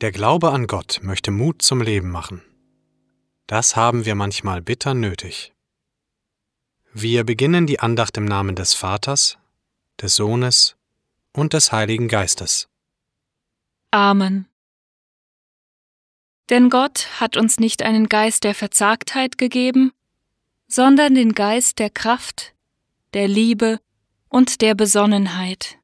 Der Glaube an Gott möchte Mut zum Leben machen. Das haben wir manchmal bitter nötig. Wir beginnen die Andacht im Namen des Vaters, des Sohnes und des Heiligen Geistes. Amen. Denn Gott hat uns nicht einen Geist der Verzagtheit gegeben, sondern den Geist der Kraft, der Liebe und der Besonnenheit.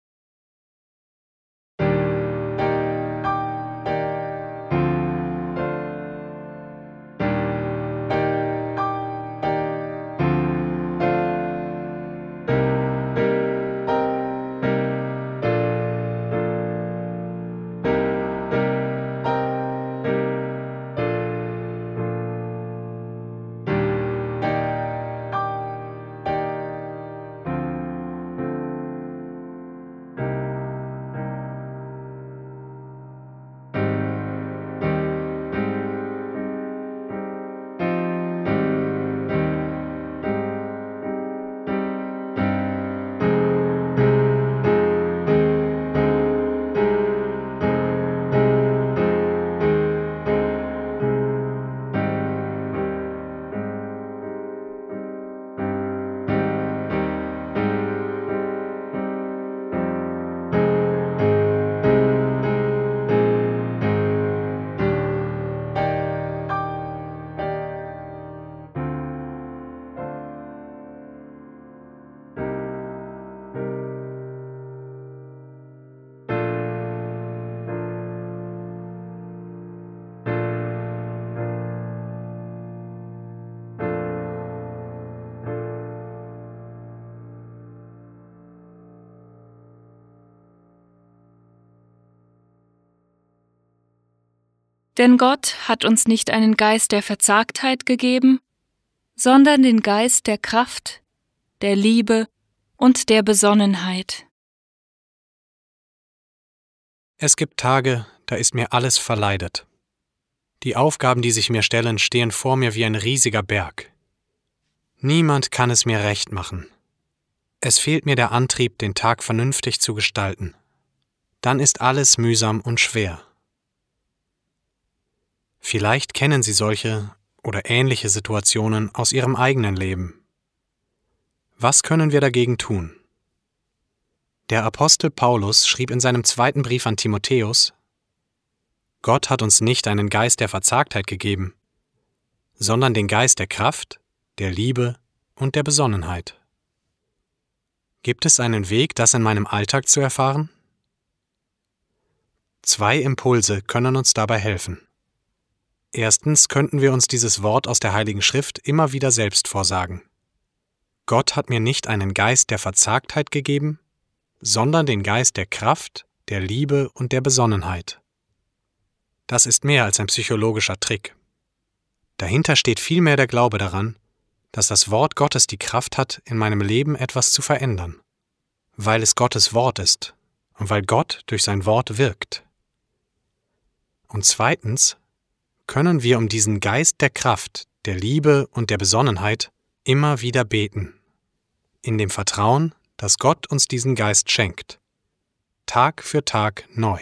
Denn Gott hat uns nicht einen Geist der Verzagtheit gegeben, sondern den Geist der Kraft, der Liebe und der Besonnenheit. Es gibt Tage, da ist mir alles verleidet. Die Aufgaben, die sich mir stellen, stehen vor mir wie ein riesiger Berg. Niemand kann es mir recht machen. Es fehlt mir der Antrieb, den Tag vernünftig zu gestalten. Dann ist alles mühsam und schwer. Vielleicht kennen Sie solche oder ähnliche Situationen aus Ihrem eigenen Leben. Was können wir dagegen tun? Der Apostel Paulus schrieb in seinem zweiten Brief an Timotheus, Gott hat uns nicht einen Geist der Verzagtheit gegeben, sondern den Geist der Kraft, der Liebe und der Besonnenheit. Gibt es einen Weg, das in meinem Alltag zu erfahren? Zwei Impulse können uns dabei helfen. Erstens könnten wir uns dieses Wort aus der Heiligen Schrift immer wieder selbst vorsagen. Gott hat mir nicht einen Geist der Verzagtheit gegeben, sondern den Geist der Kraft, der Liebe und der Besonnenheit. Das ist mehr als ein psychologischer Trick. Dahinter steht vielmehr der Glaube daran, dass das Wort Gottes die Kraft hat, in meinem Leben etwas zu verändern, weil es Gottes Wort ist und weil Gott durch sein Wort wirkt. Und zweitens, können wir um diesen Geist der Kraft, der Liebe und der Besonnenheit immer wieder beten, in dem Vertrauen, dass Gott uns diesen Geist schenkt, Tag für Tag neu.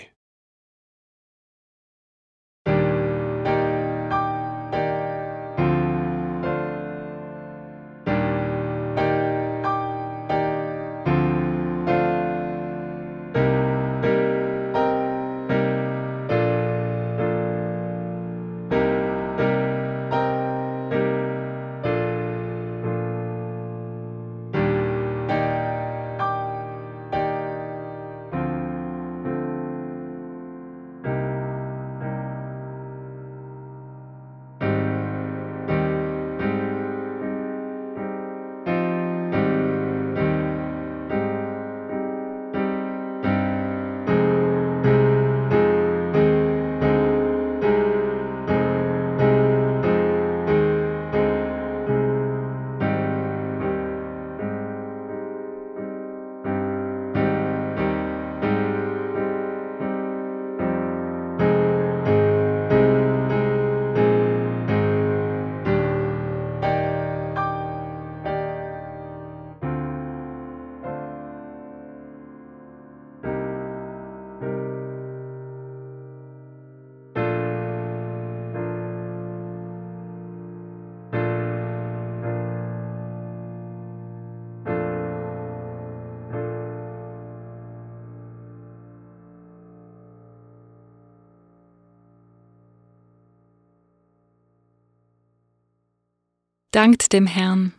Dankt dem Herrn,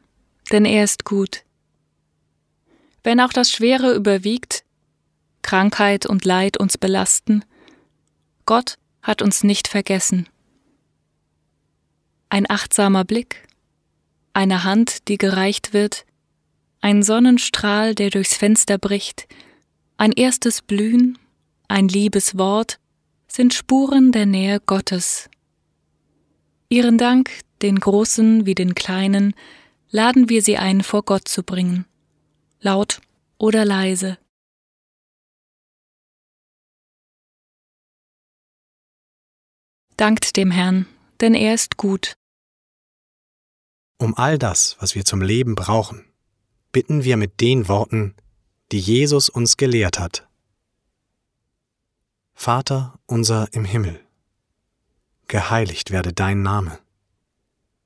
denn er ist gut. Wenn auch das Schwere überwiegt, Krankheit und Leid uns belasten, Gott hat uns nicht vergessen. Ein achtsamer Blick, eine Hand, die gereicht wird, ein Sonnenstrahl, der durchs Fenster bricht, ein erstes Blühen, ein liebes Wort sind Spuren der Nähe Gottes. Ihren Dank, den Großen wie den Kleinen, laden wir sie ein, vor Gott zu bringen, laut oder leise. Dankt dem Herrn, denn er ist gut. Um all das, was wir zum Leben brauchen, bitten wir mit den Worten, die Jesus uns gelehrt hat. Vater unser im Himmel, geheiligt werde dein Name,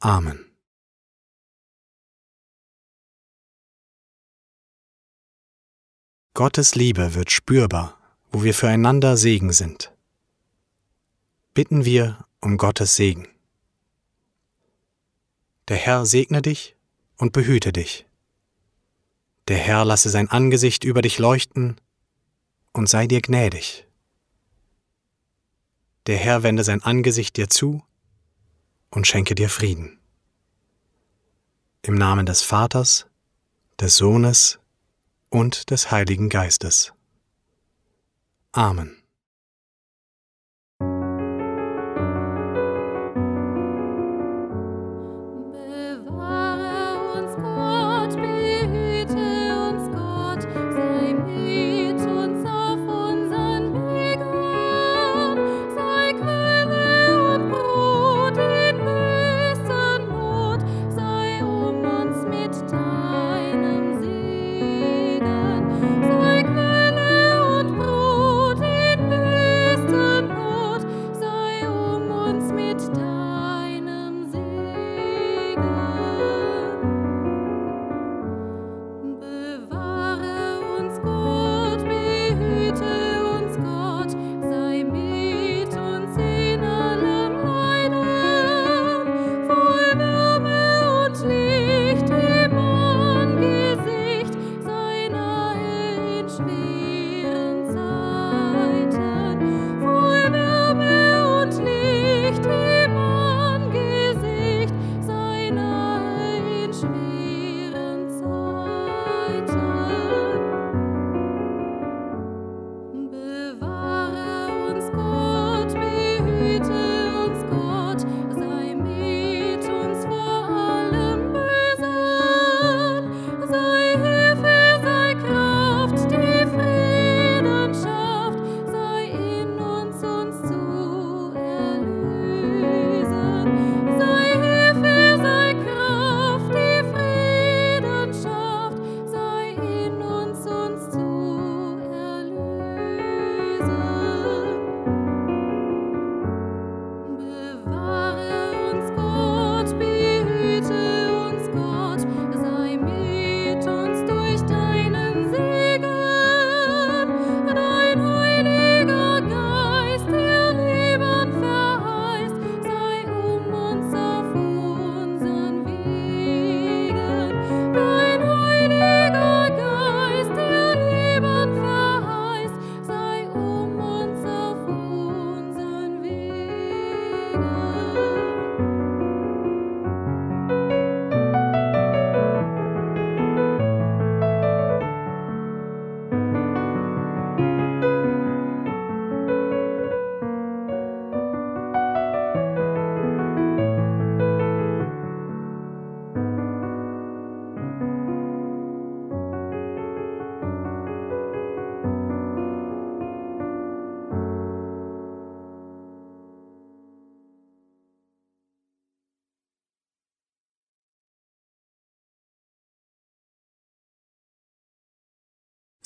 Amen. Gottes Liebe wird spürbar, wo wir füreinander Segen sind. Bitten wir um Gottes Segen. Der Herr segne dich und behüte dich. Der Herr lasse sein Angesicht über dich leuchten und sei dir gnädig. Der Herr wende sein Angesicht dir zu und schenke dir Frieden. Im Namen des Vaters, des Sohnes und des Heiligen Geistes. Amen.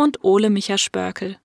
und Ole Micha Spörkel.